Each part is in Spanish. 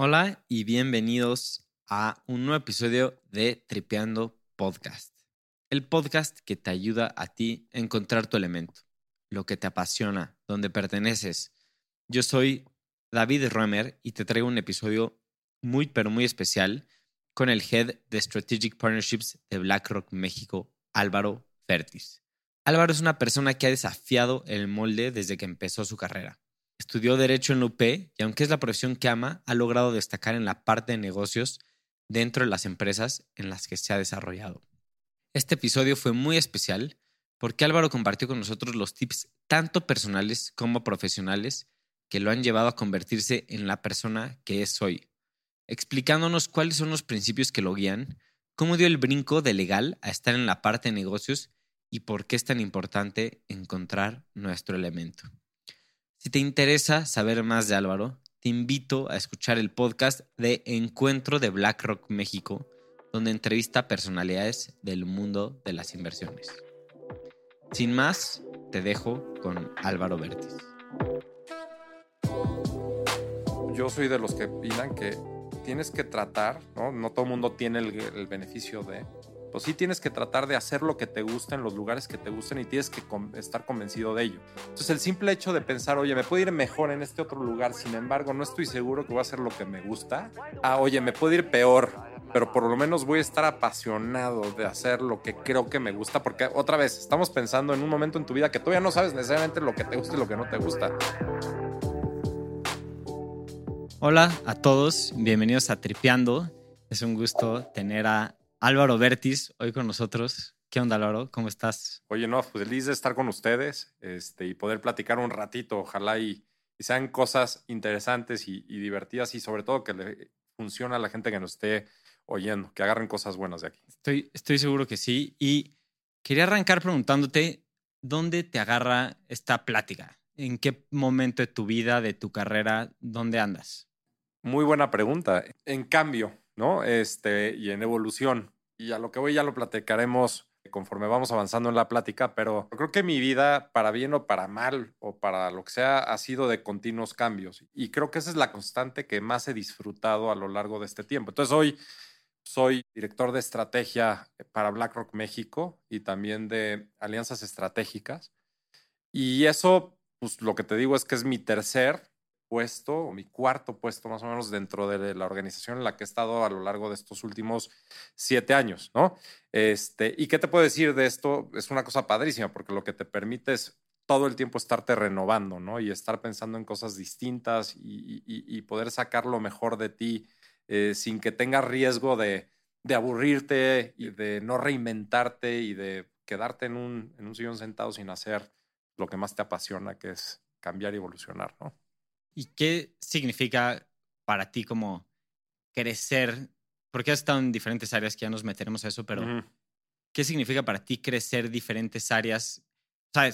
Hola y bienvenidos a un nuevo episodio de Tripeando Podcast. El podcast que te ayuda a ti a encontrar tu elemento, lo que te apasiona, donde perteneces. Yo soy David Roemer y te traigo un episodio muy pero muy especial con el head de Strategic Partnerships de BlackRock México, Álvaro Fertis. Álvaro es una persona que ha desafiado el molde desde que empezó su carrera Estudió Derecho en UP y aunque es la profesión que ama, ha logrado destacar en la parte de negocios dentro de las empresas en las que se ha desarrollado. Este episodio fue muy especial porque Álvaro compartió con nosotros los tips tanto personales como profesionales que lo han llevado a convertirse en la persona que es hoy, explicándonos cuáles son los principios que lo guían, cómo dio el brinco de legal a estar en la parte de negocios y por qué es tan importante encontrar nuestro elemento. Si te interesa saber más de Álvaro, te invito a escuchar el podcast de Encuentro de BlackRock México, donde entrevista personalidades del mundo de las inversiones. Sin más, te dejo con Álvaro Vértiz. Yo soy de los que opinan que tienes que tratar, ¿no? No todo el mundo tiene el, el beneficio de, pues sí tienes que tratar de hacer lo que te gusta en los lugares que te gusten y tienes que estar convencido de ello. Entonces el simple hecho de pensar, oye, me puedo ir mejor en este otro lugar, sin embargo no estoy seguro que voy a hacer lo que me gusta. Ah, oye, me puedo ir peor, pero por lo menos voy a estar apasionado de hacer lo que creo que me gusta, porque otra vez estamos pensando en un momento en tu vida que todavía no sabes necesariamente lo que te gusta y lo que no te gusta. Hola a todos, bienvenidos a Tripeando. Es un gusto tener a Álvaro Vertis, hoy con nosotros. ¿Qué onda, Álvaro? ¿Cómo estás? Oye, no, pues feliz de estar con ustedes este, y poder platicar un ratito. Ojalá y, sean cosas interesantes y, divertidas y sobre todo que le funcione a la gente que nos esté oyendo, que agarren cosas buenas de aquí. Estoy, estoy seguro que sí. Y quería arrancar preguntándote, ¿dónde te agarra esta plática? ¿En qué momento de tu vida, de tu carrera, dónde andas? Muy buena pregunta. En cambio, ¿no? Este, y en evolución. Y a lo que voy ya lo platicaremos conforme vamos avanzando en la plática, pero creo que mi vida, para bien o para mal, o para lo que sea, ha sido de continuos cambios. Y creo que esa es la constante que más he disfrutado a lo largo de este tiempo. Entonces, hoy soy director de estrategia para BlackRock México y también de alianzas estratégicas. Y eso, pues lo que te digo es que es mi tercer puesto, o mi cuarto puesto más o menos dentro de la organización en la que he estado a lo largo de estos últimos siete años, ¿no? Este, ¿Y qué te puedo decir de esto? Es una cosa padrísima porque lo que te permite es todo el tiempo estarte renovando, ¿no? Y estar pensando en cosas distintas y, poder sacar lo mejor de ti eh, sin que tengas riesgo de, de, aburrirte y de no reinventarte y de quedarte en un, en un sillón sentado sin hacer lo que más te apasiona, que es cambiar y evolucionar, ¿no? ¿Y qué significa para ti como crecer? Porque has estado en diferentes áreas que ya nos meteremos a eso, pero ¿qué significa para ti crecer diferentes áreas? O sea,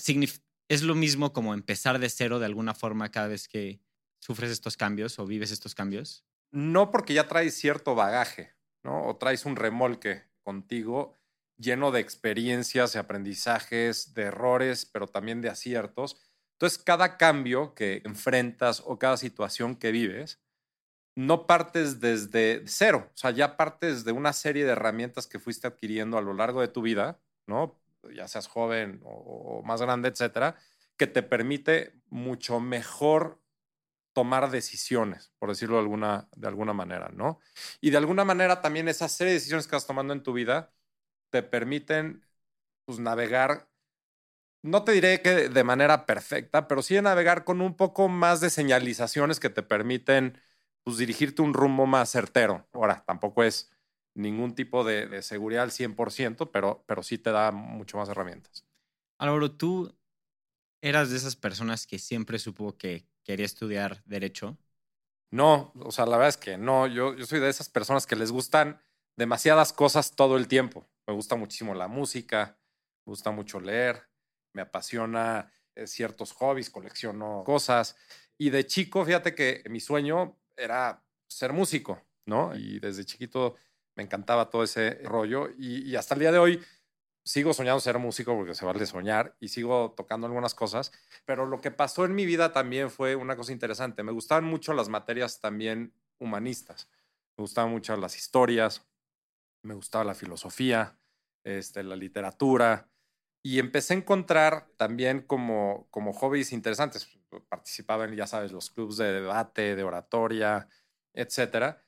¿es lo mismo como empezar de cero de alguna forma cada vez que sufres estos cambios o vives estos cambios? No porque ya traes cierto bagaje, ¿no? O traes un remolque contigo lleno de experiencias, de aprendizajes, de errores, pero también de aciertos entonces, cada cambio que enfrentas o cada situación que vives, no partes desde cero, o sea, ya partes de una serie de herramientas que fuiste adquiriendo a lo largo de tu vida, ¿no? Ya seas joven o, más grande, etcétera, que te permite mucho mejor tomar decisiones, por decirlo de alguna, de alguna manera, ¿no? Y de alguna manera también esa serie de decisiones que vas tomando en tu vida te permiten pues, navegar no te diré que de manera perfecta, pero sí de navegar con un poco más de señalizaciones que te permiten pues, dirigirte un rumbo más certero. Ahora, tampoco es ningún tipo de, seguridad al 100%, pero, pero sí te da mucho más herramientas. Álvaro, tú eras de esas personas que siempre supo que quería estudiar derecho. No, o sea, la verdad es que no. Yo, yo soy de esas personas que les gustan demasiadas cosas todo el tiempo. Me gusta muchísimo la música, me gusta mucho leer, me apasiona eh, ciertos hobbies, colecciono cosas. Y de chico, fíjate que mi sueño era ser músico, ¿no? Y desde chiquito me encantaba todo ese rollo y, hasta el día de hoy sigo soñando ser músico porque se vale soñar y sigo tocando algunas cosas, pero lo que pasó en mi vida también fue una cosa interesante. Me gustaban mucho las materias también humanistas. Me gustaban mucho las historias, me gustaba la filosofía, este, la literatura, y empecé a encontrar también como, como hobbies interesantes. Participaba en, ya sabes, los clubes de debate, de oratoria, etcétera.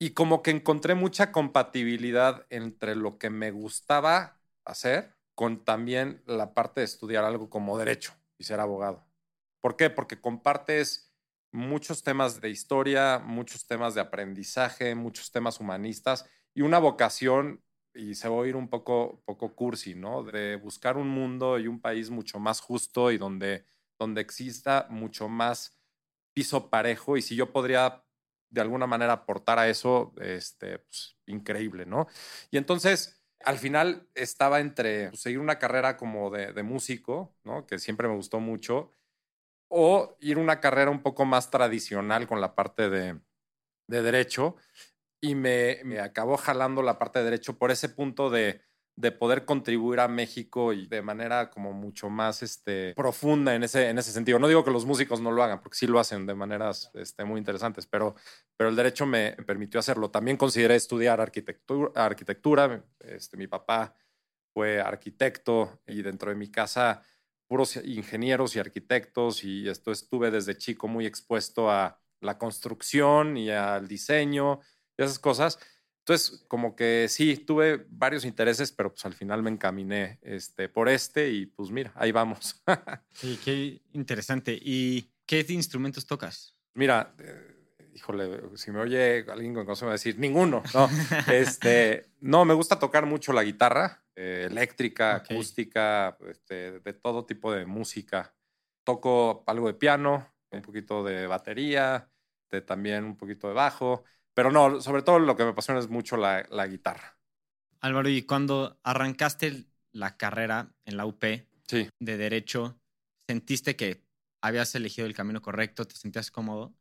Y como que encontré mucha compatibilidad entre lo que me gustaba hacer con también la parte de estudiar algo como derecho y ser abogado. ¿Por qué? Porque compartes muchos temas de historia, muchos temas de aprendizaje, muchos temas humanistas y una vocación, y se va a oír un poco, poco cursi, ¿no? De buscar un mundo y un país mucho más justo y donde, donde exista mucho más piso parejo. Y si yo podría de alguna manera aportar a eso, este, pues, increíble, ¿no? Y entonces, al final estaba entre pues, seguir una carrera como de, de, músico, ¿no? Que siempre me gustó mucho, o ir una carrera un poco más tradicional con la parte de, de derecho. Y me, me acabó jalando la parte de derecho por ese punto de, de poder contribuir a México y de manera como mucho más este, profunda en ese, en ese sentido. No digo que los músicos no lo hagan, porque sí lo hacen de maneras este, muy interesantes, pero, pero el derecho me permitió hacerlo. También consideré estudiar arquitectura. arquitectura. Este, mi papá fue arquitecto y dentro de mi casa puros ingenieros y arquitectos y esto estuve desde chico muy expuesto a la construcción y al diseño esas cosas. Entonces, como que sí, tuve varios intereses, pero pues al final me encaminé este, por este y pues mira, ahí vamos. sí, qué interesante. ¿Y qué instrumentos tocas? Mira, eh, híjole, si me oye alguien con cosa me va a decir, ninguno. No, este, no me gusta tocar mucho la guitarra, eh, eléctrica, acústica, este, de todo tipo de música. Toco algo de piano, un poquito de batería, de, también un poquito de bajo. Pero no, sobre todo lo que me apasiona es mucho la, guitarra. Álvaro, y cuando arrancaste la carrera en la UP de Derecho, ¿sentiste que habías elegido el camino correcto? ¿Te sentías cómodo?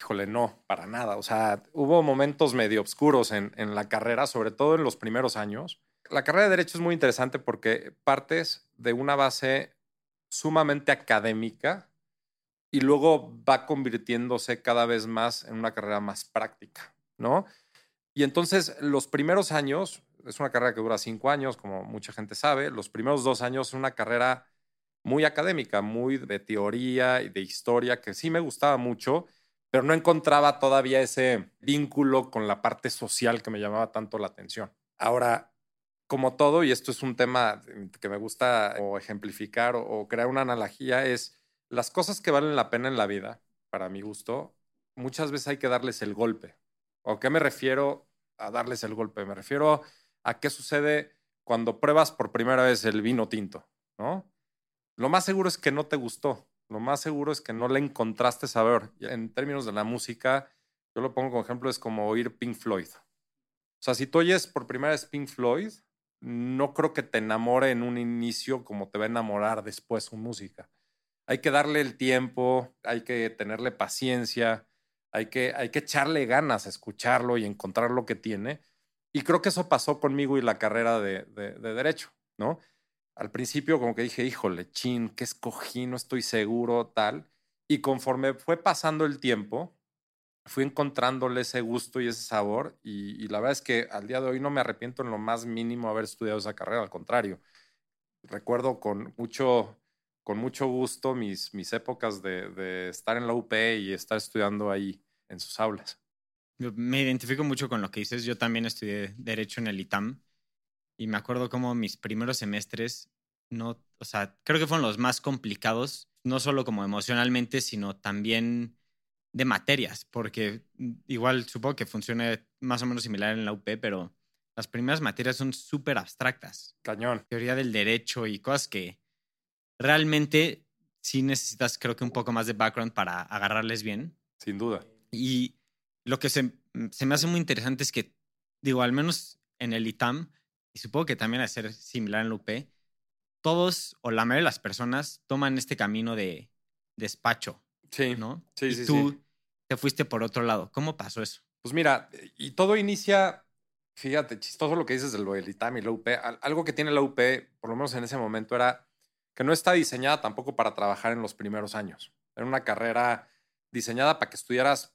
Híjole, no, para nada. O sea, hubo momentos medio oscuros en, en la carrera, sobre todo en los primeros años. La carrera de Derecho es muy interesante porque partes de una base sumamente académica y luego va convirtiéndose cada vez más en una carrera más práctica. ¿No? Y entonces los primeros años, es una carrera que dura cinco años, como mucha gente sabe, los primeros dos años es una carrera muy académica, muy de teoría y de historia, que sí me gustaba mucho, pero no encontraba todavía ese vínculo con la parte social que me llamaba tanto la atención. Ahora, como todo, y esto es un tema que me gusta ejemplificar o, o crear una analogía, es las cosas que valen la pena en la vida, para mi gusto, muchas veces hay que darles el golpe. ¿O qué me refiero a darles el golpe? Me refiero a qué sucede cuando pruebas por primera vez el vino tinto, ¿no? Lo más seguro es que no te gustó. Lo más seguro es que no le encontraste sabor. En términos de la música, yo lo pongo como ejemplo, es como oír Pink Floyd. O sea, si tú oyes por primera vez Pink Floyd, no creo que te enamore en un inicio como te va a enamorar después su música. Hay que darle el tiempo, hay que tenerle paciencia, hay que, hay que echarle ganas a escucharlo y encontrar lo que tiene. Y creo que eso pasó conmigo y la carrera de, de, derecho, ¿no? Al principio como que dije, híjole, chin, ¿qué escogí? No estoy seguro, tal. Y conforme fue pasando el tiempo, fui encontrándole ese gusto y ese sabor. Y, y, la verdad es que al día de hoy no me arrepiento en lo más mínimo haber estudiado esa carrera, al contrario. Recuerdo con mucho, con mucho gusto mis, mis épocas de, de, estar en la UP y estar estudiando ahí en sus aulas. Me identifico mucho con lo que dices. Yo también estudié Derecho en el ITAM y me acuerdo como mis primeros semestres, no, o sea, creo que fueron los más complicados, no solo como emocionalmente, sino también de materias, porque igual supongo que funciona más o menos similar en la UP, pero las primeras materias son súper abstractas. Cañón. Teoría del derecho y cosas que realmente sí necesitas, creo que un poco más de background para agarrarles bien. Sin duda. Y lo que se, se me hace muy interesante es que, digo, al menos en el ITAM, y supongo que también a ser similar en la UP, todos o la mayoría de las personas toman este camino de despacho. Sí. ¿No? Sí, y sí. Tú te fuiste por otro lado. ¿Cómo pasó eso? Pues mira, y todo inicia, fíjate, chistoso lo que dices del ITAM y la UP. Algo que tiene la UP, por lo menos en ese momento, era que no está diseñada tampoco para trabajar en los primeros años. Era una carrera diseñada para que estudiaras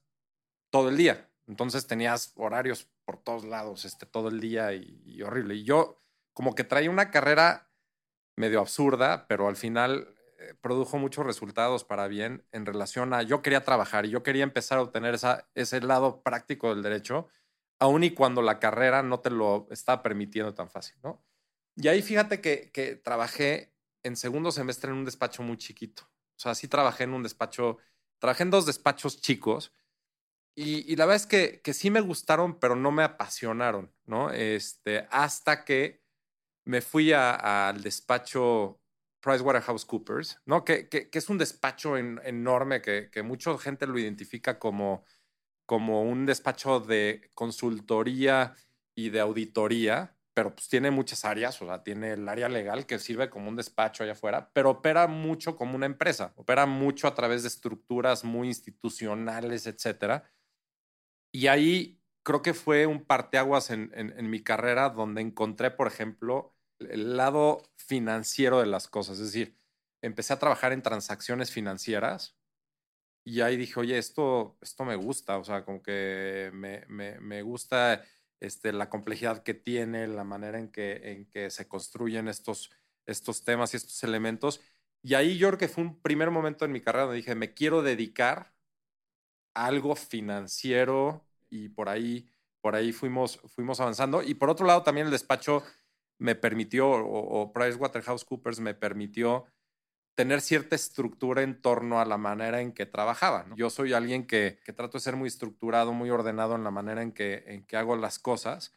todo el día, Entonces tenías horarios por todos lados, este, todo el día y, horrible. Y yo como que traía una carrera medio absurda, pero al final eh, produjo muchos resultados para bien en relación a yo quería trabajar y yo quería empezar a obtener esa, ese lado práctico del derecho, aun y cuando la carrera no te lo estaba permitiendo tan fácil, ¿no? Y ahí fíjate que, que trabajé en segundo semestre en un despacho muy chiquito. O sea, sí trabajé en un despacho, trabajé en dos despachos chicos y, la verdad es que, sí me gustaron, pero no me apasionaron, ¿no? Este, hasta que me fui al despacho PricewaterhouseCoopers, ¿no? Que, que, que es un despacho enorme que, que mucha gente lo identifica como, como un despacho de consultoría y de auditoría, pero pues tiene muchas áreas, o sea, tiene el área legal que sirve como un despacho allá afuera, pero opera mucho como una empresa, opera mucho a través de estructuras muy institucionales, etcétera y ahí creo que fue un parteaguas en, en, mi carrera donde encontré, por ejemplo, el lado financiero de las cosas. Es decir, empecé a trabajar en transacciones financieras y ahí dije, oye, esto, esto me gusta, o sea, como que me, me, me gusta este, la complejidad que tiene, la manera en que, en que se construyen estos, estos temas y estos elementos. Y ahí yo creo que fue un primer momento en mi carrera donde dije, me quiero dedicar a algo financiero y por ahí, por ahí fuimos, fuimos avanzando. Y por otro lado, también el despacho me permitió, o, o PricewaterhouseCoopers me permitió tener cierta estructura en torno a la manera en que trabajaba. Yo soy alguien que, que, trato de ser muy estructurado, muy ordenado en la manera en que, en que hago las cosas.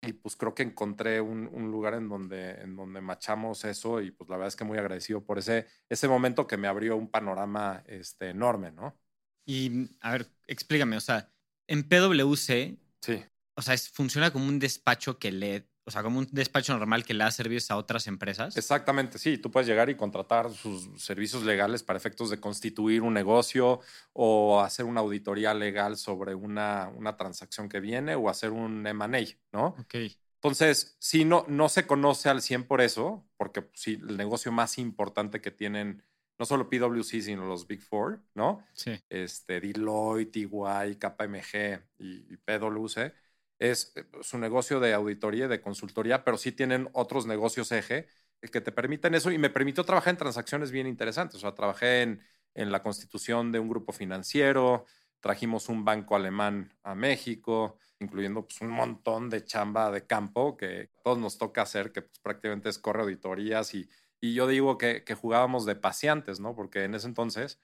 Y pues creo que encontré un, un, lugar en donde, en donde machamos eso y pues la verdad es que muy agradecido por ese, ese momento que me abrió un panorama este, enorme, ¿no? Y a ver, explícame, o sea, en PwC, sí. o sea, funciona como un despacho que le, o sea, como un despacho normal que le da servicios a otras empresas. Exactamente, sí. Tú puedes llegar y contratar sus servicios legales para efectos de constituir un negocio o hacer una auditoría legal sobre una, una transacción que viene o hacer un M&A, ¿no? Ok. Entonces, sí, no, no se conoce al 100 por eso, porque sí, el negocio más importante que tienen no solo PwC, sino los Big Four, ¿no? Sí. Este, Deloitte, EY, KPMG y, PwC. Es eh, su negocio de auditoría y de consultoría, pero sí tienen otros negocios eje que te permiten eso y me permitió trabajar en transacciones bien interesantes. O sea, trabajé en, en la constitución de un grupo financiero, trajimos un banco alemán a México, incluyendo pues, un montón de chamba de campo que todos nos toca hacer, que pues, prácticamente es corre auditorías y y yo digo que, que jugábamos de paseantes, ¿no? Porque en ese entonces,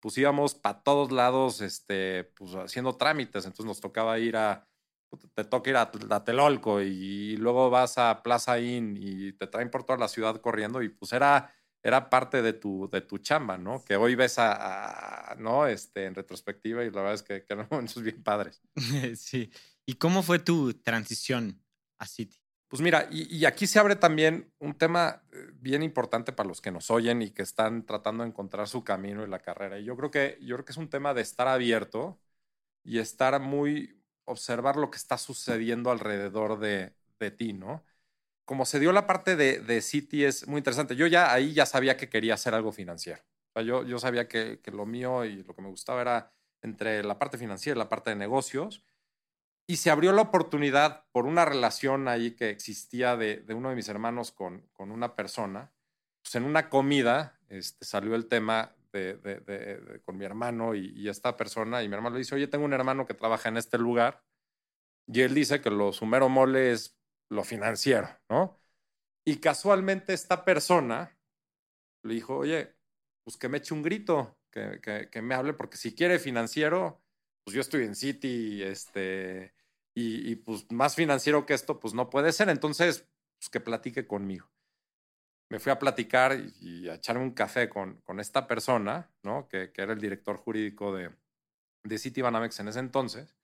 pues íbamos para todos lados, este, pues haciendo trámites. Entonces nos tocaba ir a, te toca ir a, Telolco y, luego vas a Plaza Inn y te traen por toda la ciudad corriendo y pues era, era parte de tu, de tu chamba, ¿no? Que hoy ves a, ¿no? Este, en retrospectiva y la verdad es que, que eran momentos bien padres. Sí. ¿Y cómo fue tu transición a City? Pues mira, y, aquí se abre también un tema eh, bien importante para los que nos oyen y que están tratando de encontrar su camino en la carrera. Y yo creo que, yo creo que es un tema de estar abierto y estar muy, observar lo que está sucediendo alrededor de, de ti, ¿no? Como se dio la parte de, de City es muy interesante. Yo ya ahí ya sabía que quería hacer algo financiero. O yo, yo sabía que, que lo mío y lo que me gustaba era entre la parte financiera y la parte de negocios y se abrió la oportunidad por una relación ahí que existía de, de uno de mis hermanos con, con una persona. Pues en una comida este, salió el tema de, de, con mi hermano y, y, esta persona, y mi hermano le dice, oye, tengo un hermano que trabaja en este lugar, y él dice que lo sumero mole es lo financiero, ¿no? Y casualmente esta persona le dijo, oye, pues que me eche un grito, que, que, que me hable, porque si quiere financiero, pues yo estoy en City, este, y, pues más financiero que esto, pues no puede ser. Entonces, pues que platique conmigo. Me fui a platicar y, a echarme un café con, con esta persona, ¿no? Que, que, era el director jurídico de, de City Banamex en ese entonces.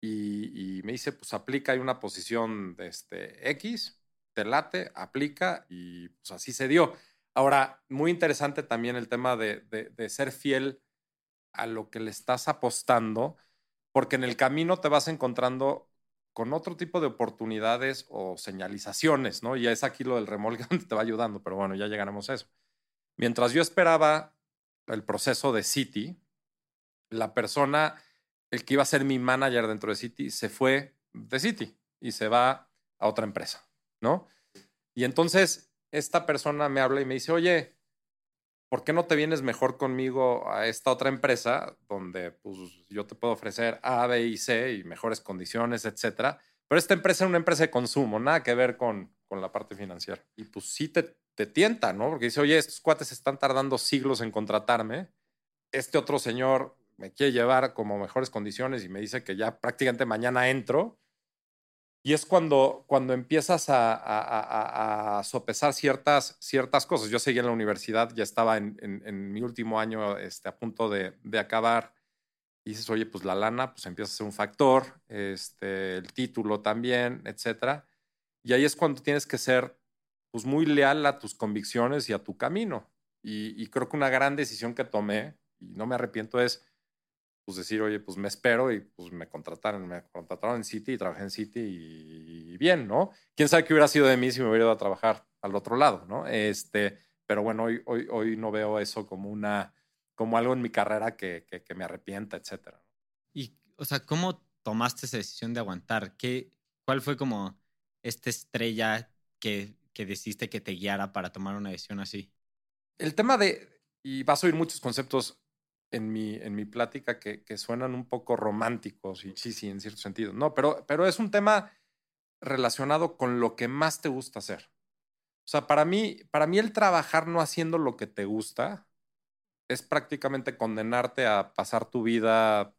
Y, me dice, pues aplica, hay una posición de este X, te late, aplica y pues así se dio. Ahora, muy interesante también el tema de, de ser fiel a lo que le estás apostando, porque en el camino te vas encontrando con otro tipo de oportunidades o señalizaciones, ¿no? Y es aquí lo del remolque donde te va ayudando, pero bueno, ya llegaremos a eso. Mientras yo esperaba el proceso de City, la persona el que iba a ser mi manager dentro de City se fue de City y se va a otra empresa, ¿no? Y entonces esta persona me habla y me dice, oye, ¿por qué no te vienes mejor conmigo a esta otra empresa donde pues, yo te puedo ofrecer A, B y C y mejores condiciones, etcétera? Pero esta empresa es una empresa de consumo, nada que ver con, con la parte financiera. Y pues sí te, te tienta, ¿no? Porque dice, oye, estos cuates están tardando siglos en contratarme. Este otro señor me quiere llevar como mejores condiciones y me dice que ya prácticamente mañana entro. Y es cuando, cuando empiezas a, sopesar ciertas, ciertas cosas. Yo seguí en la universidad, ya estaba en, mi último año este, a punto de, de, acabar. Y dices, oye, pues la lana pues empieza a ser un factor, este, el título también, etcétera. Y ahí es cuando tienes que ser pues, muy leal a tus convicciones y a tu camino. Y creo que una gran decisión que tomé, y no me arrepiento, es pues decir, oye, pues me espero y pues me contrataron, me contrataron en City y trabajé en City y, bien, ¿no? Quién sabe qué hubiera sido de mí si me hubiera ido a trabajar al otro lado, ¿no? Este, pero bueno, hoy, hoy, hoy no veo eso como una, como algo en mi carrera que, que, me arrepienta, etcétera. Y, o sea, ¿cómo tomaste esa decisión de aguantar? ¿Qué, ¿Cuál fue como esta estrella que, que decidiste que te guiara para tomar una decisión así? El tema de, y vas a oír muchos conceptos en mi, en mi plática que, que, suenan un poco románticos y sí, sí, en cierto sentido. No, pero, pero es un tema relacionado con lo que más te gusta hacer. O sea, para mí, para mí el trabajar no haciendo lo que te gusta es prácticamente condenarte a pasar tu vida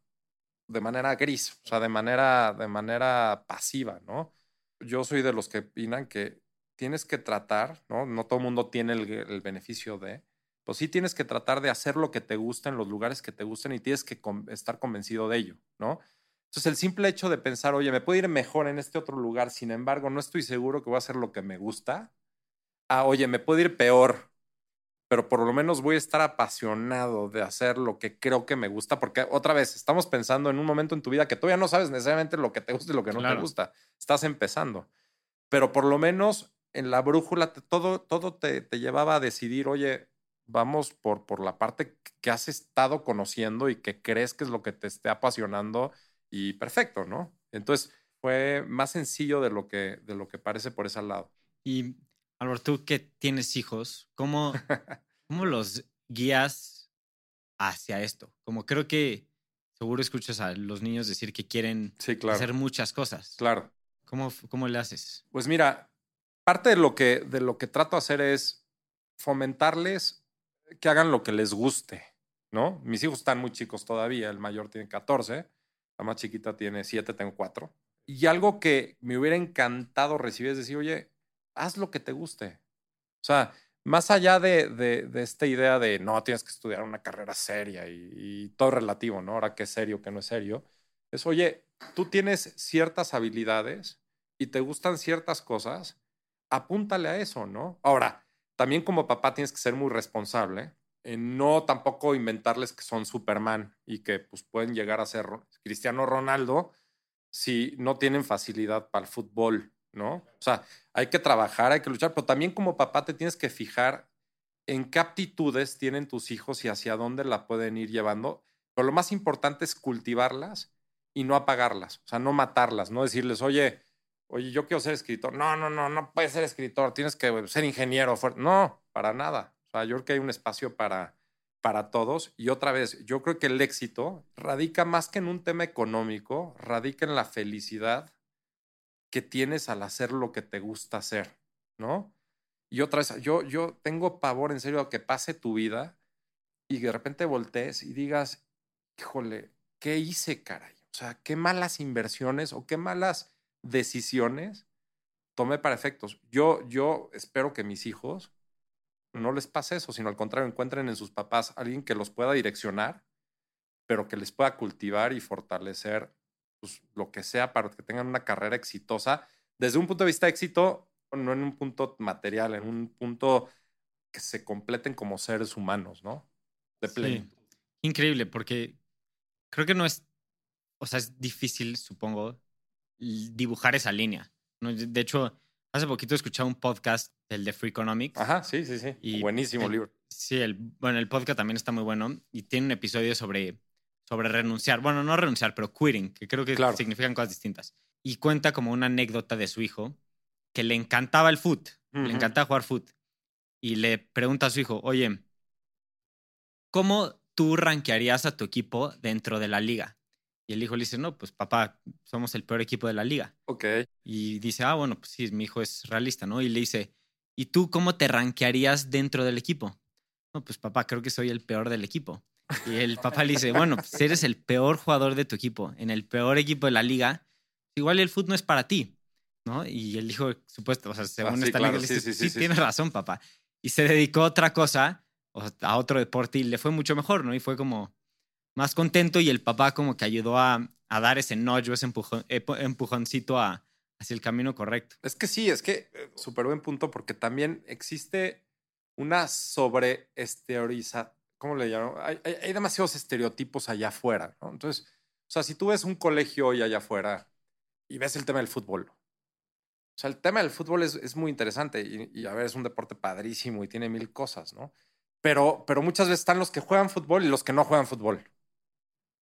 de manera gris, o sea, de manera, de manera pasiva, ¿no? Yo soy de los que opinan que tienes que tratar, ¿no? No todo el mundo tiene el, el beneficio de, pues sí tienes que tratar de hacer lo que te gusta en los lugares que te gusten y tienes que estar convencido de ello, ¿no? Entonces, el simple hecho de pensar, oye, me puedo ir mejor en este otro lugar, sin embargo, no estoy seguro que voy a hacer lo que me gusta. Ah, oye, me puedo ir peor, pero por lo menos voy a estar apasionado de hacer lo que creo que me gusta, porque otra vez, estamos pensando en un momento en tu vida que todavía no sabes necesariamente lo que te gusta y lo que no te gusta. Estás empezando. Pero por lo menos en la brújula todo, todo te, te llevaba a decidir, oye, vamos por, por la parte que has estado conociendo y que crees que es lo que te esté apasionando y perfecto, ¿no? Entonces fue más sencillo de lo que, de lo que parece por ese lado. Y Álvaro, tú que tienes hijos, ¿cómo, cómo los guías hacia esto? Como creo que seguro escuchas a los niños decir que quieren hacer muchas cosas. Claro. ¿Cómo, ¿Cómo le haces? Pues mira, parte de lo que, de lo que trato de hacer es fomentarles que hagan lo que les guste, ¿no? Mis hijos están muy chicos todavía, el mayor tiene 14, la más chiquita tiene 7, tengo 4. Y algo que me hubiera encantado recibir es decir, oye, haz lo que te guste. O sea, más allá de, de, esta idea de no, tienes que estudiar una carrera seria y todo relativo, ¿no? Ahora qué es serio, qué no es serio. Es, oye, tú tienes ciertas habilidades y te gustan ciertas cosas, apúntale a eso, ¿no? Ahora, también como papá tienes que ser muy responsable en no tampoco inventarles que son Superman y que pues, pueden llegar a ser Cristiano Ronaldo si no tienen facilidad para el fútbol, ¿no? O sea, hay que trabajar, hay que luchar, pero también como papá te tienes que fijar en qué aptitudes tienen tus hijos y hacia dónde la pueden ir llevando. Pero lo más importante es cultivarlas y no apagarlas, o sea, no matarlas, no decirles, oye, oye, yo quiero ser escritor. No, no, no, no puedes ser escritor, tienes que ser ingeniero. No, para nada. O sea, yo creo que hay un espacio para, para todos. Y otra vez, yo creo que el éxito radica más que en un tema económico, radica en la felicidad que tienes al hacer lo que te gusta hacer, ¿no? Y otra vez, yo, yo tengo pavor en serio a que pase tu vida y de repente voltees y digas, híjole, ¿qué hice, caray? O sea, qué malas inversiones o qué malas decisiones tomé para efectos. Yo, yo espero que mis hijos no les pase eso, sino al contrario, encuentren en sus papás alguien que los pueda direccionar, pero que les pueda cultivar y fortalecer pues, lo que sea para que tengan una carrera exitosa desde un punto de vista de éxito, no en un punto material, en un punto que se completen como seres humanos, ¿no? De pleno. Increíble, porque creo que no es, o sea, es difícil, supongo, dibujar esa línea. De hecho, hace poquito escuché un podcast del de Free Economics. Ajá, sí, sí, sí. Buenísimo libro. Sí, el, bueno, el podcast también está muy bueno y tiene un episodio sobre, sobre renunciar. Bueno, no renunciar, pero quitting, que creo que Claro. significan cosas distintas. Y cuenta como una anécdota de su hijo que le encantaba el foot, le encantaba jugar foot. Y le pregunta a su hijo, oye, ¿cómo tú rankearías a tu equipo dentro de la liga? Y el hijo le dice, no, pues papá, somos el peor equipo de la liga. Ok. Y dice, ah, bueno, pues sí, mi hijo es realista, ¿no? Y le dice, ¿y tú cómo te rankearías dentro del equipo? No, pues papá, creo que soy el peor del equipo. Y el papá le dice, bueno, pues eres el peor jugador de tu equipo, en el peor equipo de la liga, igual el fútbol no es para ti, ¿no? Y el hijo, supuesto, o sea, según Ah, sí, esta claro, liga, le dice, sí, sí, sí, sí, tienes razón, papá. Y se dedicó a otra cosa, a otro deporte, y le fue mucho mejor, ¿no? Y fue como más contento y el papá como que ayudó a, dar ese nudge, ese empujoncito a, hacia el camino correcto. Es que sí, es que eh, súper buen punto porque también existe una sobre ¿cómo le hay- hay demasiados estereotipos allá afuera, ¿no? Entonces, o sea, si tú ves un colegio hoy allá afuera y ves el tema del fútbol, o sea, el tema del fútbol es, es muy interesante y, y, a ver, es un deporte padrísimo y tiene mil cosas, ¿no? Pero, pero muchas veces están los que juegan fútbol y los que no juegan fútbol,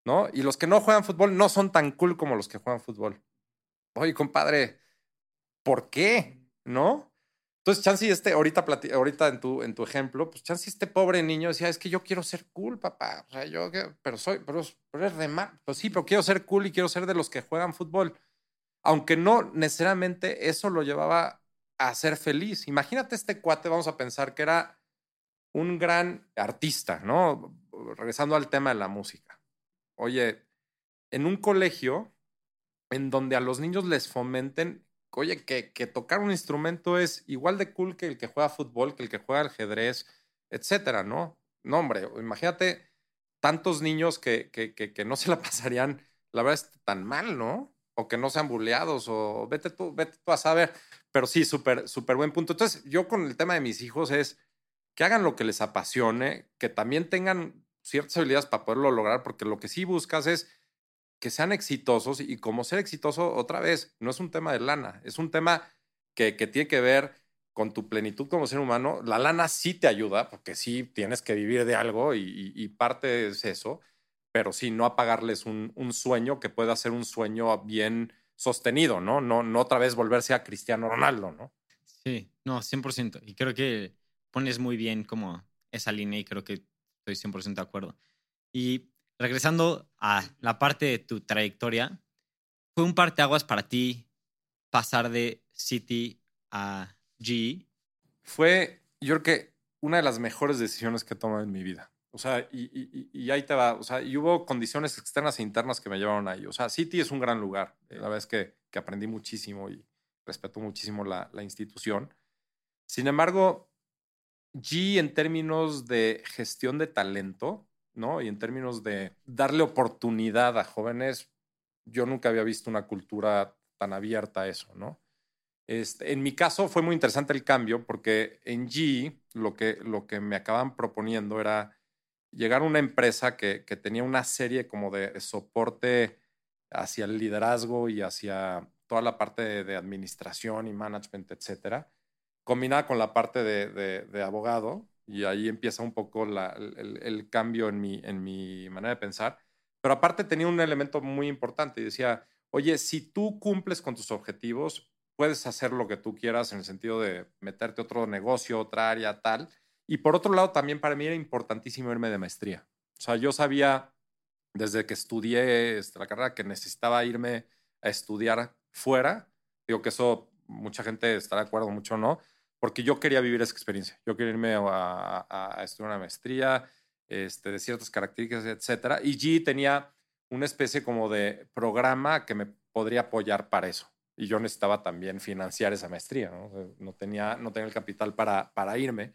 ¿no? Y los que no juegan fútbol no son tan cool como los que juegan fútbol. Oye, compadre, ¿por qué? ¿No? Entonces, Chansey, este, ahorita, ahorita en, tu, en tu ejemplo, pues Chansey, este pobre niño decía, es que yo quiero ser cool, papá. O sea, yo, pero soy, pero, pero es re mal. Pues sí, pero quiero ser cool y quiero ser de los que juegan fútbol. Aunque no necesariamente eso lo llevaba a ser feliz. Imagínate este cuate, vamos a pensar que era un gran artista, ¿no? Regresando al tema de la música. Oye, en un colegio en donde a los niños les fomenten, oye, que, que tocar un instrumento es igual de cool que el que juega fútbol, que el que juega ajedrez, etcétera, ¿no? No, hombre, imagínate tantos niños que, que, que, que no se la pasarían, la verdad, es tan mal, ¿no? O que no sean buleados, o vete tú, vete tú a saber. Pero sí, súper, súper buen punto. Entonces, yo con el tema de mis hijos es que hagan lo que les apasione, que también tengan ciertas habilidades para poderlo lograr, porque lo que sí buscas es que sean exitosos y como ser exitoso, otra vez, no es un tema de lana, es un tema que, que tiene que ver con tu plenitud como ser humano. La lana sí te ayuda, porque sí tienes que vivir de algo y, parte es eso, pero sí, no apagarles un, un sueño que pueda ser un sueño bien sostenido, ¿no? No, no otra vez volverse a Cristiano Ronaldo, ¿no? Sí, no, 100%. Y creo que pones muy bien como esa línea y creo que estoy 100% de acuerdo. Y regresando a la parte de tu trayectoria, ¿fue un parteaguas para ti pasar de City a GE? fue, yo creo que una de las mejores decisiones que he tomado en mi vida. O sea, y, y- y- ahí te va. O sea, y hubo condiciones externas e internas que me llevaron ahí. O sea, City es un gran lugar. Eh, La verdad es que, que aprendí muchísimo y respeto muchísimo la, la institución. Sin embargo, G en términos de gestión de talento, ¿no? Y en términos de darle oportunidad a jóvenes, yo nunca había visto una cultura tan abierta a eso, ¿no? Este, en mi caso fue muy interesante el cambio porque en G lo que, lo que me acaban proponiendo era llegar a una empresa que, que tenía una serie como de soporte hacia el liderazgo y hacia toda la parte de, de administración y management, etcétera, combinada con la parte de, de- de abogado, y ahí empieza un poco la- el, el cambio en mi, en mi manera de pensar. Pero aparte tenía un elemento muy importante y decía, oye, si tú cumples con tus objetivos, puedes hacer lo que tú quieras en el sentido de meterte otro negocio, otra área, tal. Y por otro lado, también para mí era importantísimo irme de maestría. O sea, yo sabía desde que estudié este, la carrera que necesitaba irme a estudiar fuera. Digo que eso mucha gente estará de acuerdo, mucho no, porque yo quería vivir esa experiencia. Yo quería irme a, a- a estudiar una maestría este, de ciertas características, etcétera. Y G tenía una especie como de programa que me podría apoyar para eso. Y yo necesitaba también financiar esa maestría, ¿no? No tenía, no tenía el capital para, para irme.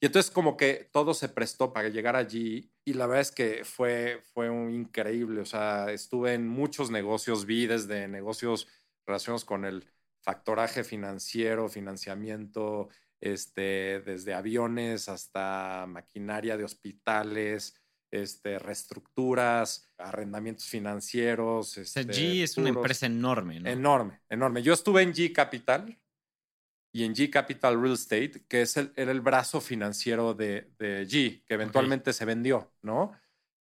Y entonces como que todo se prestó para llegar allí y la verdad es que fue, fue un increíble. O sea, estuve en muchos negocios, vi desde negocios relacionados con el factoraje financiero, financiamiento, este, desde aviones hasta maquinaria de hospitales, este, reestructuras, arrendamientos financieros. O sea, este, G es una empresa enorme, ¿no? Enorme, enorme. Yo estuve en G Capital y en G Capital Real Estate, que es el, era el brazo financiero de, de G, que eventualmente se vendió, ¿no?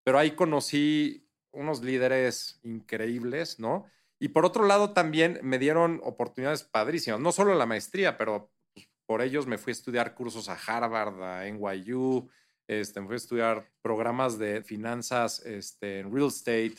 Pero ahí conocí unos líderes increíbles, ¿no? Y por otro lado, también me dieron oportunidades padrísimas, no solo en la maestría, pero por ellos me fui a estudiar cursos a Harvard, a NYU, este, me fui a estudiar programas de finanzas este, en real estate,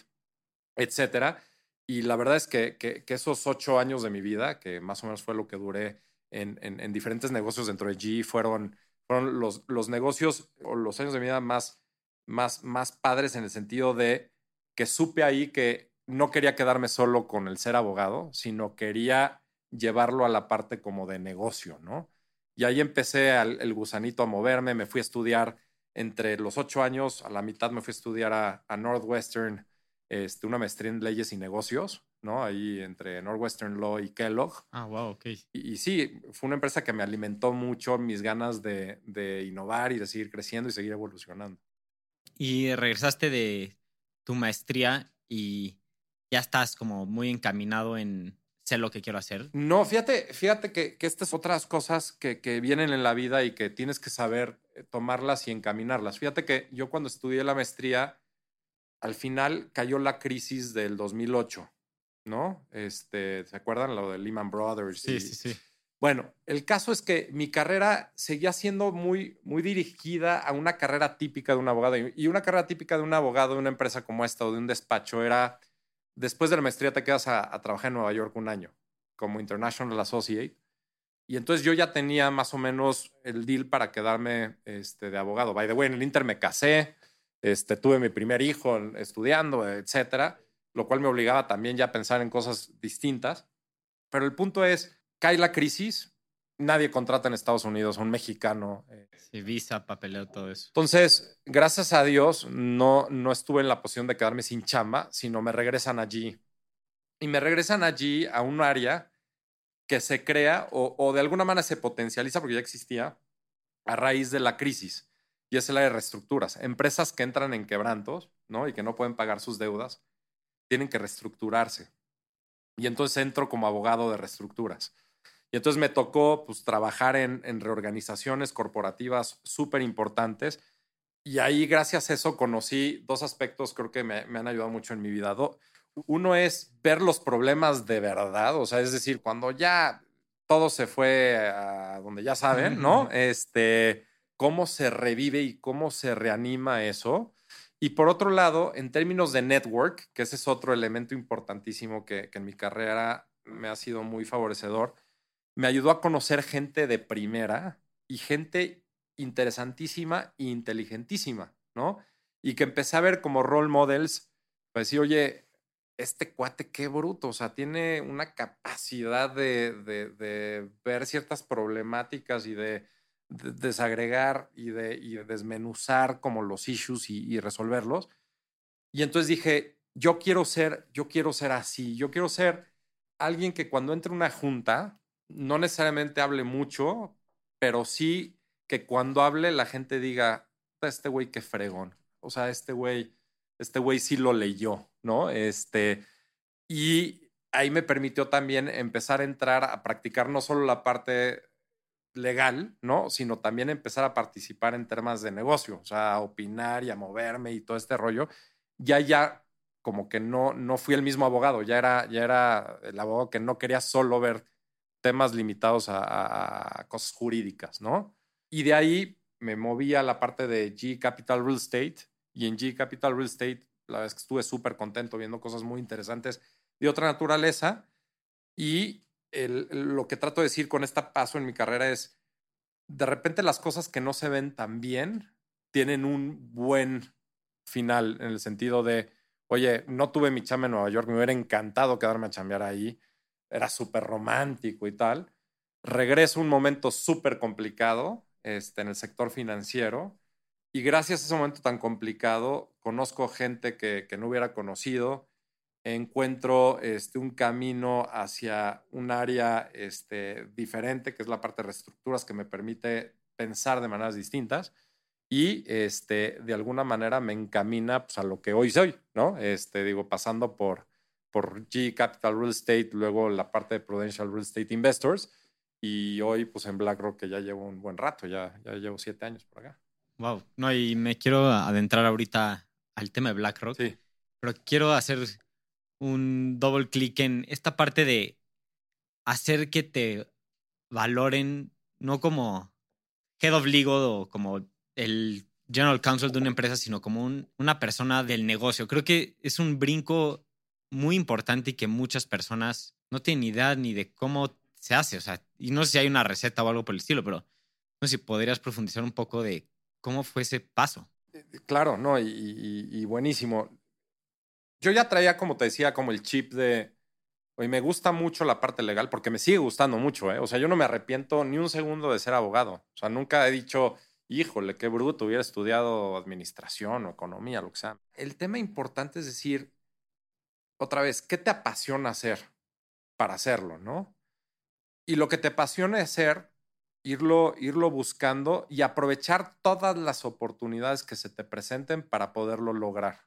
etcétera. Y la verdad es que, que, esos ocho años de mi vida, que más o menos fue lo que duré en, en, diferentes negocios dentro de G, fueron, fueron los, los negocios o los años de mi vida más, más, más padres en el sentido de que supe ahí que no quería quedarme solo con el ser abogado, sino quería llevarlo a la parte como de negocio, ¿no? Y ahí empecé el gusanito a moverme, me fui a estudiar entre los ocho años, a la mitad me fui a estudiar a, Northwestern, este, una maestría en leyes y negocios, ¿no? Ahí entre Northwestern Law y Kellogg. Ah, wow, ok. Y, sí, fue una empresa que me alimentó mucho mis ganas de, de innovar y de seguir creciendo y seguir evolucionando. Y regresaste de tu maestría y ya estás como muy encaminado en sé lo que quiero hacer? No, fíjate, fíjate que, que estas otras cosas que, que, vienen en la vida y que tienes que saber eh, tomarlas y encaminarlas. Fíjate que yo cuando estudié la maestría, al final cayó la crisis del 2008, ¿no? Este, ¿Se acuerdan lo de Lehman Brothers? Sí, sí, sí. Bueno, el caso es que mi carrera seguía siendo muy, muy dirigida a una carrera típica de un abogado. Y una carrera típica de un abogado de una empresa como esta o de un despacho era después de la maestría te quedas a, trabajar en Nueva York un año como International Associate. Y entonces yo ya tenía más o menos el deal para quedarme este, de abogado. By the way, en el Inter me casé, este, tuve mi primer hijo estudiando, etcétera, lo cual me obligaba también ya a pensar en cosas distintas. Pero el punto es, cae la crisis, nadie contrata en Estados Unidos a un mexicano. Eh. Sí, visa, papeleo, todo eso. Entonces, gracias a Dios, no, no estuve en la posición de quedarme sin chamba, sino me regresan allí. Y me regresan allí a un área que se crea o, o de alguna manera se potencializa, porque ya existía, a raíz de la crisis. Y es el área de reestructuras. Empresas que entran en quebrantos, ¿no? Y que no pueden pagar sus deudas, tienen que reestructurarse. Y entonces entro como abogado de reestructuras. Y entonces me tocó pues, trabajar en, reorganizaciones corporativas súper importantes. Y ahí, gracias a eso, conocí dos aspectos, creo que me, han ayudado mucho en mi vida. Uno es ver los problemas de verdad, o sea, es decir, cuando ya todo se fue a donde ya saben, ¿no? Este, cómo se revive y cómo se reanima eso. Y por otro lado, en términos de network, que ese es otro elemento importantísimo que, que en mi carrera me ha sido muy favorecedor, me ayudó a conocer gente de primera y gente interesantísima e inteligentísima, ¿no? Y que empecé a ver como role models, pues decir, oye, este cuate qué bruto, o sea, tiene una capacidad de, de, ver ciertas problemáticas y de, desagregar y y desmenuzar como los issues y, y resolverlos. Y entonces dije, yo quiero ser, yo quiero ser así, yo quiero ser alguien que cuando entre una junta no necesariamente hable mucho, pero sí que cuando hable la gente diga, este güey qué fregón. O sea, este güey, este güey sí lo leyó, ¿no? Este, y ahí me permitió también empezar a entrar a practicar no solo la parte legal, ¿no? Sino también empezar a participar en temas de negocio, o sea, a opinar y a moverme y todo este rollo. Ya, ya, como que no, no fui el mismo abogado, ya era, ya era el abogado que no quería solo ver temas limitados a, cosas jurídicas, ¿no? Y de ahí me moví a la parte de G Capital Real Estate y en G Capital Real Estate la verdad es que estuve súper contento viendo cosas muy interesantes de otra naturaleza y lo que trato de decir con este paso en mi carrera es, de repente las cosas que no se ven tan bien tienen un buen final en el sentido de, oye, no tuve mi chamba en Nueva York, me hubiera encantado quedarme a chambear ahí era súper romántico y tal. Regreso un momento súper complicado este, en el sector financiero y gracias a ese momento tan complicado conozco gente que, que no hubiera conocido, encuentro este, un camino hacia un área este, diferente, que es la parte de reestructuras, que me permite pensar de maneras distintas y este, de alguna manera me encamina pues, a lo que hoy soy, ¿no? Este, digo, pasando por por G Capital Real Estate, luego la parte de Prudential Real Estate Investors y hoy pues en BlackRock que ya llevo un buen rato, ya, ya llevo siete años por acá. Wow, no, y me quiero adentrar ahorita al tema de BlackRock. Sí. pero quiero hacer un double clic en esta parte de hacer que te valoren no como head of legal o como el general counsel de una empresa, sino como una persona del negocio. Creo que es un brinco muy importante y que muchas personas no tienen idea ni de cómo se hace. O sea, y no sé si hay una receta o algo por el estilo, pero no sé si podrías profundizar un poco de cómo fue ese paso. Eh, claro, no, y, buenísimo. Yo ya traía, como te decía, como el chip de, oye, me gusta mucho la parte legal porque me sigue gustando mucho, ¿eh? O sea, yo no me arrepiento ni un segundo de ser abogado. O sea, nunca he dicho, híjole, qué bruto, hubiera estudiado administración o economía, lo que sea. El tema importante es decir, otra vez, ¿qué te apasiona hacer para hacerlo, no? Y lo que te apasiona hacer, irlo, irlo buscando y aprovechar todas las oportunidades que se te presenten para poderlo lograr.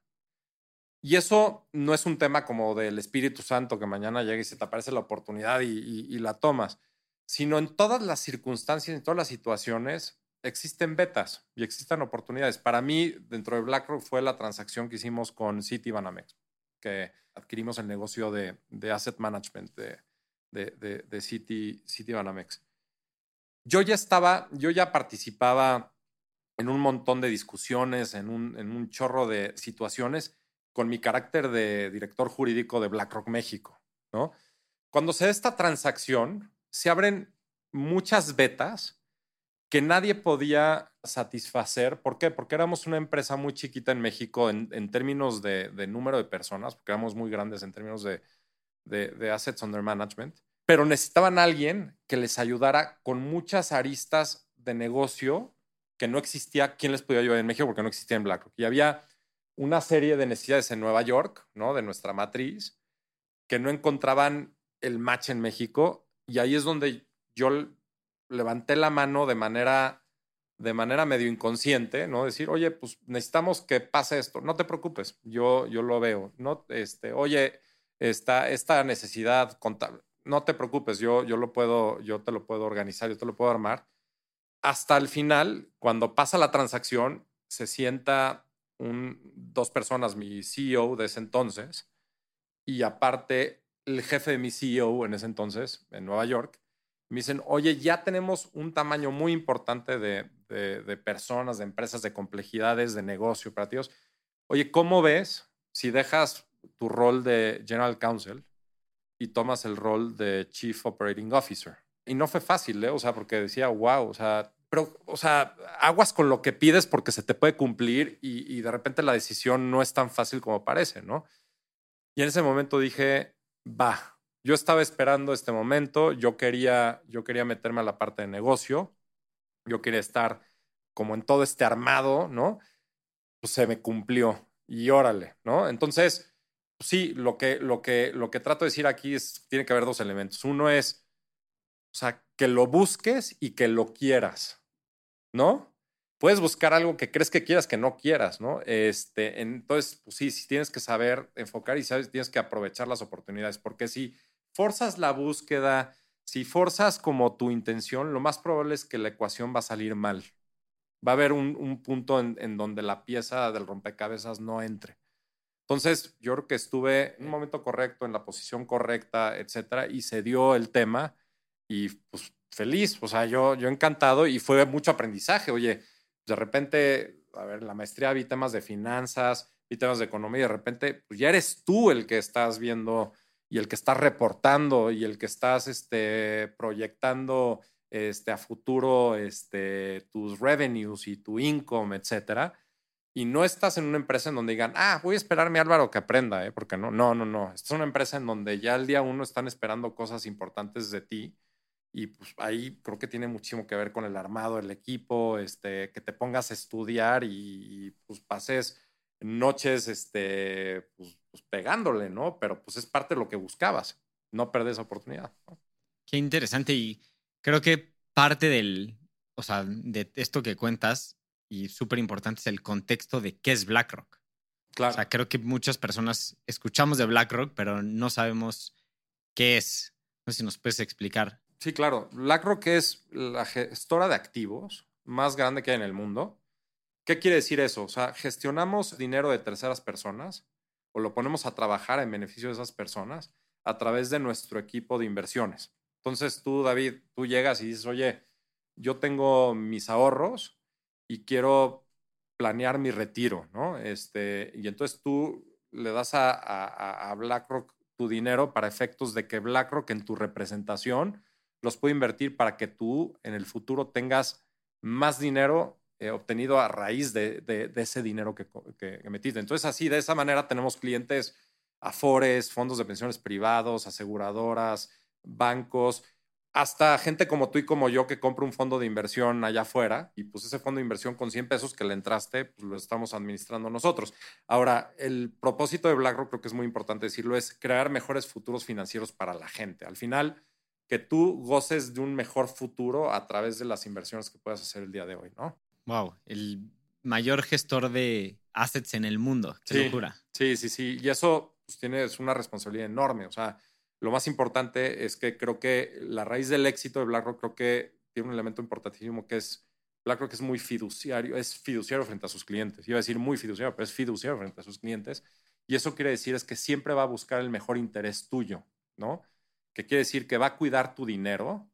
Y eso no es un tema como del Espíritu Santo que mañana llega y se te aparece la oportunidad y, la tomas, sino en todas las circunstancias, en todas las situaciones, existen betas y existen oportunidades. Para mí, dentro de BlackRock fue la transacción que hicimos con Citibanamex, que adquirimos el negocio de, asset management de, de, de, City, Citibanamex. Yo ya estaba, yo ya participaba en un montón de discusiones, en un, en un chorro de situaciones con mi carácter de director jurídico de BlackRock México, ¿no? Cuando se da esta transacción, se abren muchas betas que nadie podía satisfacer. ¿Por qué? Porque éramos una empresa muy chiquita en México en, términos de, número de personas, porque éramos muy grandes en términos de, assets under management, pero necesitaban a alguien que les ayudara con muchas aristas de negocio que no existía. ¿Quién les podía ayudar en México? Porque no existía en BlackRock. Y había una serie de necesidades en Nueva York, ¿no? De nuestra matriz, que no encontraban el match en México. Y ahí es donde yo levanté la mano de manera, de manera medio inconsciente, ¿no? Decir, oye, pues necesitamos que pase esto. No te preocupes, yo, yo lo veo. No, este, oye, esta, esta necesidad contable, no te preocupes, yo, yo lo puedo, yo te lo puedo organizar, yo te lo puedo armar. Hasta el final, cuando pasa la transacción, se sienta un, dos personas, mi CEO de ese entonces, y aparte el jefe de mi CEO en ese entonces, en Nueva York, me dicen, oye, ya tenemos un tamaño muy importante de, de, personas, de empresas, de complejidades, de negocio, operativos. Oye, ¿cómo ves si dejas tu rol de General Counsel y tomas el rol de Chief Operating Officer? Y no fue fácil, ¿eh? O sea, porque decía, wow, o sea, pero, o sea, aguas con lo que pides porque se te puede cumplir y, y de repente la decisión no es tan fácil como parece, ¿no? Y en ese momento dije, va, yo estaba esperando este momento, yo quería, yo quería meterme a la parte de negocio, yo quería estar como en todo este armado, ¿no? Pues se me cumplió y órale, ¿no? Entonces, pues sí, lo que, lo, que, lo que trato de decir aquí es, tiene que haber dos elementos. Uno es, o sea, que lo busques y que lo quieras, ¿no? Puedes buscar algo que crees que quieras que no quieras, ¿no? Este, entonces, pues sí, sí tienes que saber enfocar y sabes, tienes que aprovechar las oportunidades, porque si forzas la búsqueda, si forzas como tu intención, lo más probable es que la ecuación va a salir mal. Va a haber un, punto en, donde la pieza del rompecabezas no entre. Entonces, yo creo que estuve en un momento correcto, en la posición correcta, etcétera, y se dio el tema y pues feliz, o sea, yo, yo encantado y fue mucho aprendizaje. Oye, de repente, a ver, la maestría vi temas de finanzas, vi temas de economía y de repente, pues ya eres tú el que estás viendo y el que estás reportando y el que estás este, proyectando este, a futuro este, tus revenues y tu income, etcétera. Y no estás en una empresa en donde digan, ah, voy a esperarme a Álvaro que aprenda, ¿eh? porque no, no, no, no. Esta es una empresa en donde ya el día uno están esperando cosas importantes de ti. Y pues ahí creo que tiene muchísimo que ver con el armado, el equipo, este, que te pongas a estudiar y, y pues pases noches, este, pues, pues, pegándole, ¿no? Pero pues es parte de lo que buscabas, no perder esa oportunidad. Qué interesante y creo que parte del, o sea, de esto que cuentas y súper importante es el contexto de qué es BlackRock. Claro. O sea, creo que muchas personas escuchamos de BlackRock, pero no sabemos qué es. No sé si nos puedes explicar. Sí, claro. BlackRock es la gestora de activos más grande que hay en el mundo. ¿Qué quiere decir eso? O sea, gestionamos dinero de terceras personas o lo ponemos a trabajar en beneficio de esas personas a través de nuestro equipo de inversiones. Entonces tú, David, tú llegas y dices, oye, yo tengo mis ahorros y quiero planear mi retiro, ¿no? Este, y entonces tú le das a, BlackRock tu dinero para efectos de que BlackRock en tu representación los puede invertir para que tú en el futuro tengas más dinero eh, obtenido a raíz de, ese dinero que, que, metiste. Entonces, así, de esa manera tenemos clientes afores, fondos de pensiones privados, aseguradoras, bancos, hasta gente como tú y como yo que compra un fondo de inversión allá afuera y pues ese fondo de inversión con 100 pesos que le entraste, pues lo estamos administrando nosotros. Ahora, el propósito de BlackRock, creo que es muy importante decirlo, es crear mejores futuros financieros para la gente. Al final, que tú goces de un mejor futuro a través de las inversiones que puedas hacer el día de hoy, ¿no? Wow, el mayor gestor de assets en el mundo. Qué sí, locura. Sí, sí, sí. Y eso pues, tienes una responsabilidad enorme. O sea, lo más importante es que creo que la raíz del éxito de BlackRock creo que tiene un elemento importantísimo que es BlackRock es muy fiduciario, es fiduciario frente a sus clientes. Iba a decir muy fiduciario, pero es fiduciario frente a sus clientes. Y eso quiere decir es que siempre va a buscar el mejor interés tuyo, ¿no? Que quiere decir que va a cuidar tu dinero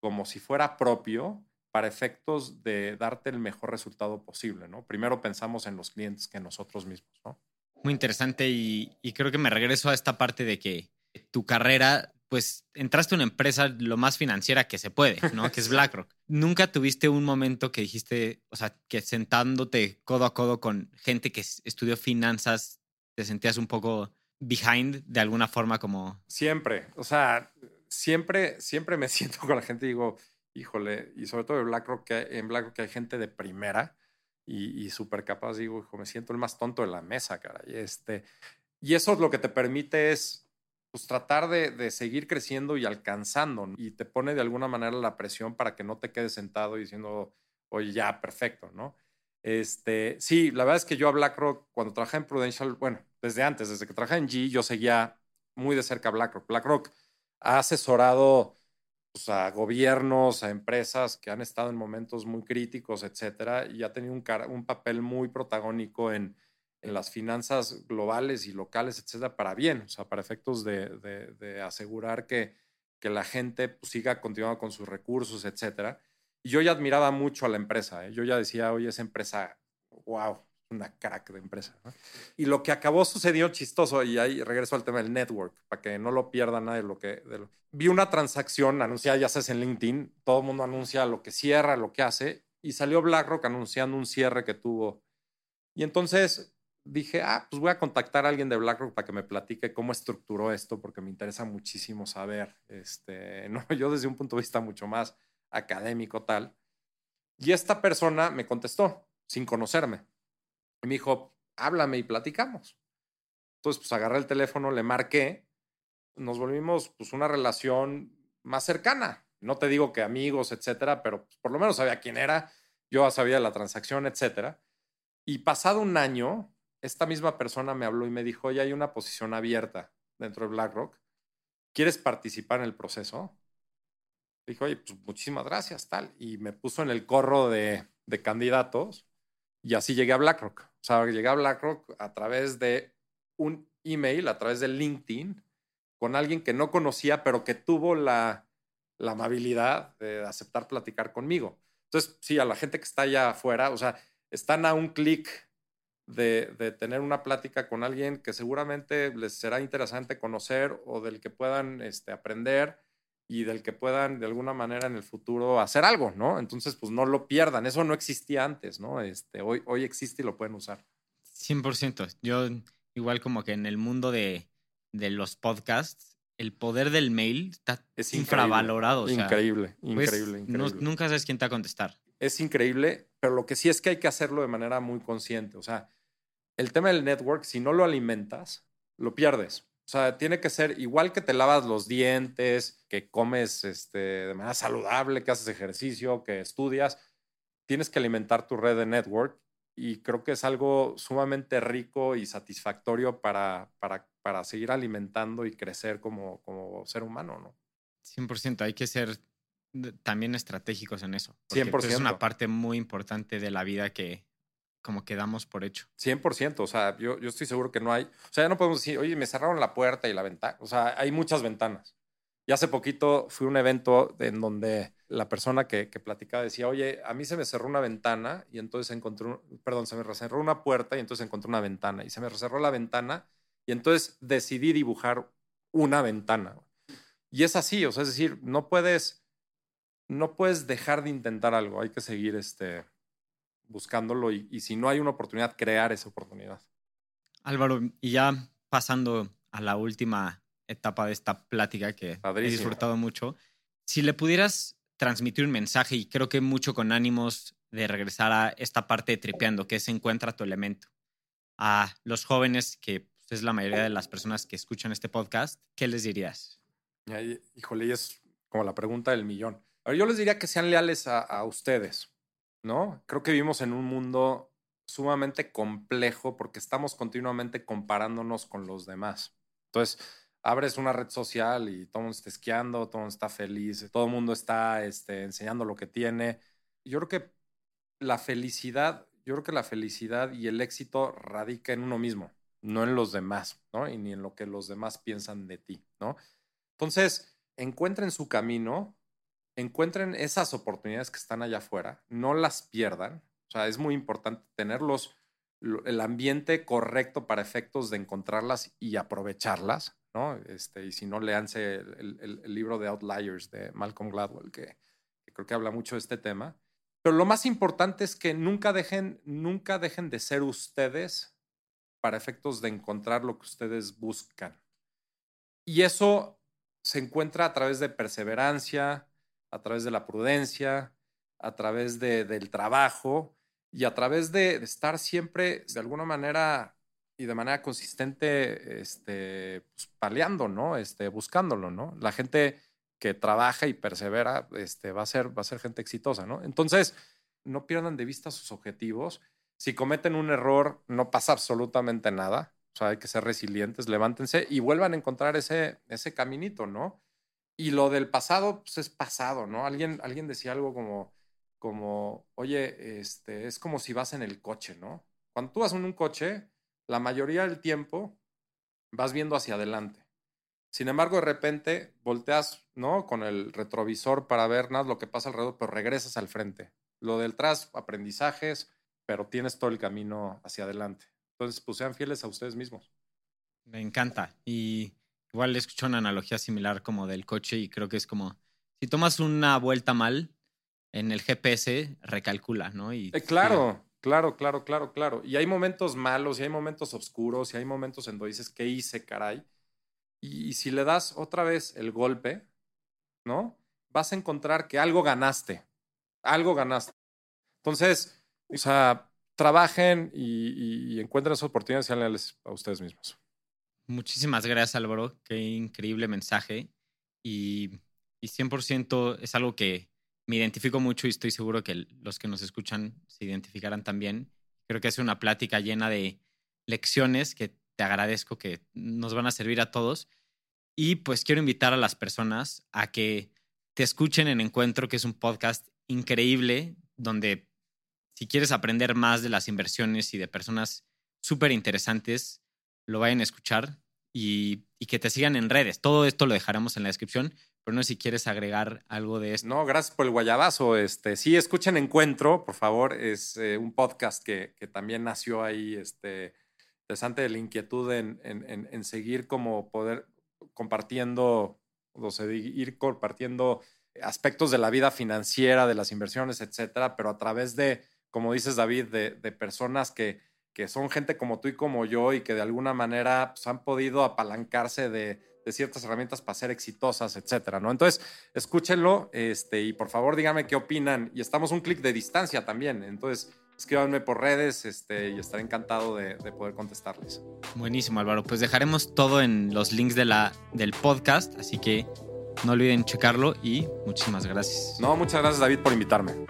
como si fuera propio para efectos de darte el mejor resultado posible, ¿no? Primero pensamos en los clientes que en nosotros mismos, ¿no? Muy interesante y, creo que me regreso a esta parte de que tu carrera, pues entraste a una empresa lo más financiera que se puede, ¿no? Que es BlackRock. ¿Nunca tuviste un momento que dijiste, o sea, que sentándote codo a codo con gente que estudió finanzas, te sentías un poco behind de alguna forma como... Siempre, o sea, siempre, siempre me siento con la gente y digo, híjole, y sobre todo en BlackRock, que, en BlackRock hay gente de primera y, súper capaz, digo, hijo, me siento el más tonto de la mesa, cara. Y, este, y eso es lo que te permite es pues, tratar de, seguir creciendo y alcanzando. Y te pone de alguna manera la presión para que no te quedes sentado diciendo, oye, ya, perfecto, ¿no? Este, sí, la verdad es que yo a BlackRock, cuando trabajé en Prudential, bueno, desde antes, desde que trabajé en G, yo seguía muy de cerca a BlackRock. BlackRock ha asesorado pues, a gobiernos, a empresas que han estado en momentos muy críticos, etcétera, y ha tenido un, un papel muy protagónico en, en, las finanzas globales y locales, etcétera, para bien, o sea, para efectos de, de, asegurar que, que, la gente pues, siga continuando con sus recursos, etcétera. Y yo ya admiraba mucho a la empresa, ¿eh? yo ya decía, oye, esa empresa, wow, una crack de empresa. Y lo que acabó sucedió chistoso, y ahí regreso al tema del network, para que no lo pierda nadie. Lo que, Vi una transacción anunciada, ya sabes, en LinkedIn, todo el mundo anuncia lo que cierra, lo que hace, y salió BlackRock anunciando un cierre que tuvo. Y entonces dije, ah, pues voy a contactar a alguien de BlackRock para que me platique cómo estructuró esto, porque me interesa muchísimo saber, este, no, yo desde un punto de vista mucho más académico tal. Y esta persona me contestó sin conocerme. Y me dijo, háblame y platicamos. Entonces, pues agarré el teléfono, le marqué, nos volvimos pues una relación más cercana. No te digo que amigos, etcétera, pero pues, por lo menos sabía quién era, yo sabía la transacción, etcétera. Y pasado un año, esta misma persona me habló y me dijo, ya hay una posición abierta dentro de BlackRock. ¿Quieres participar en el proceso? Dijo, oye, pues muchísimas gracias, tal. Y me puso en el corro de, de candidatos y así llegué a BlackRock. O sea, llegué a BlackRock a través de un email, a través de LinkedIn, con alguien que no conocía, pero que tuvo la, amabilidad de aceptar platicar conmigo. Entonces, sí, a la gente que está allá afuera, o sea, están a un clic de, de, tener una plática con alguien que seguramente les será interesante conocer o del que puedan este, aprender y del que puedan de alguna manera en el futuro hacer algo, ¿no? Entonces, pues no lo pierdan. Eso no existía antes, ¿no? Este, hoy, hoy existe y lo pueden usar. 100%. Yo, igual como que en el mundo de, de los podcasts, el poder del mail está es infravalorado. increíble, increíble, increíble. nunca sabes quién te va a contestar. Es increíble, pero lo que sí es que hay que hacerlo de manera muy consciente. O sea, el tema del network, si no lo alimentas, lo pierdes. O sea, tiene que ser igual que te lavas los dientes, que comes este, de manera saludable, que haces ejercicio, que estudias. Tienes que alimentar tu red de network y creo que es algo sumamente rico y satisfactorio para, para, para seguir alimentando y crecer como, como ser humano, ¿no? 100%, hay que ser también estratégicos en eso. 100%. Es una parte muy importante de la vida que como que damos por hecho. 100%, o sea, yo, yo estoy seguro que no hay, o sea, ya no podemos decir, oye, me cerraron la puerta y la ventana, o sea, hay muchas ventanas. Y hace poquito fui a un evento en donde la persona que, que platicaba decía, oye, a mí se me cerró una ventana y entonces encontré, perdón, se me cerró una puerta y entonces encontré una ventana y se me cerró la ventana y entonces decidí dibujar una ventana. Y es así, o sea, es decir, no puedes, no puedes dejar de intentar algo, hay que seguir este, buscándolo y, y si no hay una oportunidad, crear esa oportunidad. Álvaro, y ya pasando a la última etapa de esta plática que Padrísimo. he disfrutado mucho, si le pudieras transmitir un mensaje, y creo que mucho con ánimos de regresar a esta parte de tripeando, que es encuentra tu elemento, a los jóvenes, que pues, es la mayoría de las personas que escuchan este podcast, ¿qué les dirías? Híjole, y es como la pregunta del millón. Yo les diría que sean leales a, a ustedes, ¿no? Creo que vivimos en un mundo sumamente complejo porque estamos continuamente comparándonos con los demás. Entonces, abres una red social y todo el mundo está esquiando, todo el mundo está feliz, todo el mundo está este, enseñando lo que tiene. Yo creo que la felicidad, yo creo que la felicidad y el éxito radica en uno mismo, no en los demás, ¿no? Y ni en lo que los demás piensan de ti, ¿no? Entonces, encuentren su camino, encuentren esas oportunidades que están allá afuera, no las pierdan. O sea, es muy importante tenerlos el ambiente correcto para efectos de encontrarlas y aprovecharlas, ¿no? Este, y si no, leanse el, el, libro de Outliers de Malcolm Gladwell, que, que, creo que habla mucho de este tema. Pero lo más importante es que nunca dejen, nunca dejen de ser ustedes para efectos de encontrar lo que ustedes buscan. Y eso se encuentra a través de perseverancia, a través de la prudencia, a través de, del trabajo y a través de, estar siempre, de alguna manera y de manera consistente, este, pues, ¿no? Este, buscándolo, ¿no? La gente que trabaja y persevera, este, va a ser, va a ser gente exitosa, ¿no? Entonces, no pierdan de vista sus objetivos. Si cometen un error, no pasa absolutamente nada. O sea, hay que ser resilientes, levántense y vuelvan a encontrar ese, ese caminito, ¿no? Y lo del pasado, pues es pasado, ¿no? Alguien, alguien decía algo como, como, oye, este, es como si vas en el coche, ¿no? Cuando tú vas en un coche, la mayoría del tiempo vas viendo hacia adelante. Sin embargo, de repente volteas, ¿no? Con el retrovisor para ver nada lo que pasa alrededor, pero regresas al frente. Lo del tras, aprendizajes, pero tienes todo el camino hacia adelante. Entonces, pues sean fieles a ustedes mismos. Me encanta. Y igual le escucho una analogía similar como del coche y creo que es como, si tomas una vuelta mal en el GPS, recalcula, ¿no? Y, eh, claro, claro, claro, claro, claro. Y hay momentos malos y hay momentos oscuros y hay momentos en donde dices, ¿qué hice, caray? Y, y si le das otra vez el golpe, ¿no? Vas a encontrar que algo ganaste, algo ganaste. Entonces, o sea, trabajen y encuentren esas oportunidades y háganles a ustedes mismos. Muchísimas gracias, Álvaro. Qué increíble mensaje. Y, y 100% es algo que me identifico mucho y estoy seguro que los que nos escuchan se identificarán también. Creo que es una plática llena de lecciones que te agradezco que nos van a servir a todos. Y pues quiero invitar a las personas a que te escuchen en Encuentro, que es un podcast increíble, donde si quieres aprender más de las inversiones y de personas súper interesantes, lo vayan a escuchar y, que te sigan en redes. Todo esto lo dejaremos en la descripción, pero no sé si quieres agregar algo de esto. No, gracias por el guayabazo. Este, sí, escuchen Encuentro, por favor. Es eh, un podcast que, que, también nació ahí, este, interesante de la inquietud en, en, en seguir como poder compartiendo, o sea, ir compartiendo aspectos de la vida financiera, de las inversiones, etcétera, pero a través de, como dices, David, de, de personas que, que son gente como tú y como yo y que de alguna manera pues, han podido apalancarse de, de, ciertas herramientas para ser exitosas, etcétera, ¿no? Entonces, escúchenlo este, y por favor díganme qué opinan. Y estamos un clic de distancia también, entonces escríbanme por redes este, y estaré encantado de, de, poder contestarles. Buenísimo, Álvaro. Pues dejaremos todo en los links de la, del podcast, así que no olviden checarlo y muchísimas gracias. No, muchas gracias, David, por invitarme.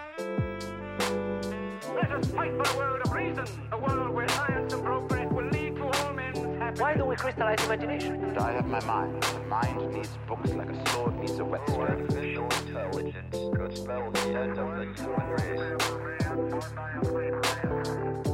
Why don't we? I have my mind. The mind needs books like a sword needs a whetstone. Artificial intelligence could spell the end of the human race.